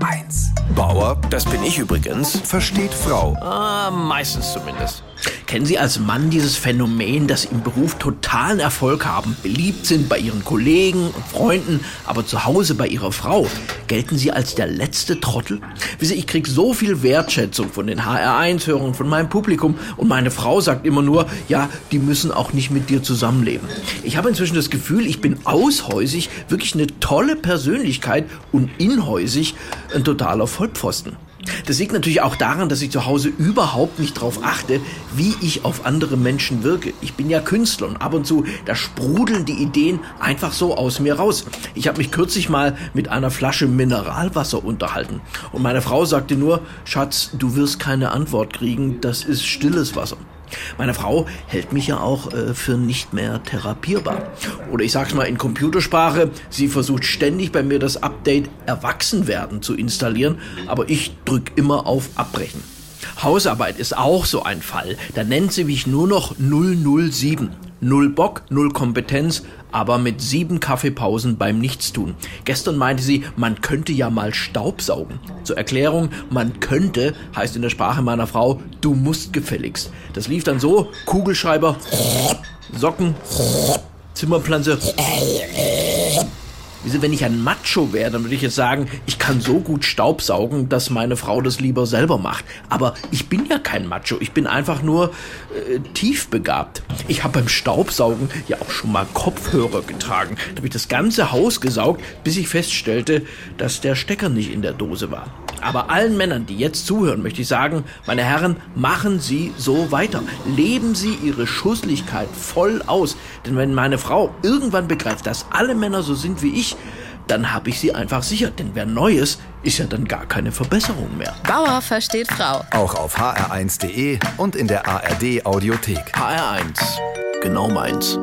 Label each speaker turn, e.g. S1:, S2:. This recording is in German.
S1: HR1.
S2: Bauer, das bin ich übrigens,
S1: Versteht Frau.
S2: ah, meistens zumindest.
S3: Kennen Sie als Mann dieses Phänomen, dass Sie im Beruf totalen Erfolg haben, beliebt sind bei Ihren Kollegen und Freunden, aber zu Hause bei Ihrer Frau? Gelten Sie als der letzte Trottel? Wissen Sie, ich krieg so viel Wertschätzung von den HR1-Hörern, von meinem Publikum und meine Frau sagt immer nur, ja, die müssen auch nicht mit dir zusammenleben. Ich habe inzwischen das Gefühl, ich bin aushäusig, wirklich eine tolle Persönlichkeit und inhäusig ein totaler Vollpfosten. Das liegt natürlich auch daran, dass ich zu Hause überhaupt nicht darauf achte, wie ich auf andere Menschen wirke. Ich bin ja Künstler und ab und zu, da sprudeln die Ideen einfach so aus mir raus. Ich habe mich kürzlich mal mit einer Flasche Mineralwasser unterhalten und meine Frau sagte nur, Schatz, du wirst keine Antwort kriegen, das ist stilles Wasser. Meine Frau hält mich ja auch äh, für nicht mehr therapierbar. Oder ich sag's mal in Computersprache, sie versucht ständig bei mir das Update Erwachsenwerden zu installieren, aber ich drück immer auf Abbrechen. Hausarbeit ist auch so ein Fall. Da nennt sie mich nur noch 007. Null Bock, null Kompetenz, aber mit sieben Kaffeepausen beim Nichtstun. Gestern meinte sie, man könnte ja mal Staubsaugen. Zur Erklärung, man könnte heißt in der Sprache meiner Frau, du musst gefälligst. Das lief dann so, Kugelschreiber, Socken, Zimmerpflanze. Wieso, wenn ich ein Macho wäre, dann würde ich jetzt sagen, ich kann so gut Staubsaugen, dass meine Frau das lieber selber macht. Aber ich bin ja kein Macho, ich bin einfach nur äh, tiefbegabt. Ich habe beim Staubsaugen ja auch schon mal Kopfhörer getragen. Da habe ich das ganze Haus gesaugt, bis ich feststellte, dass der Stecker nicht in der Dose war. Aber allen Männern, die jetzt zuhören, möchte ich sagen, meine Herren, machen Sie so weiter. Leben Sie Ihre Schusslichkeit voll aus. Denn wenn meine Frau irgendwann begreift, dass alle Männer so sind wie ich, dann habe ich sie einfach sicher. Denn wer Neues ist ja dann gar keine Verbesserung mehr.
S4: Bauer versteht Frau.
S1: Auch auf hr1.de und in der ARD Audiothek.
S3: HR1, genau meins.